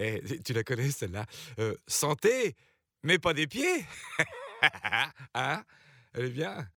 Eh, tu la connais celle-là. Euh, santé, mais pas des pieds. Hein? Elle est bien.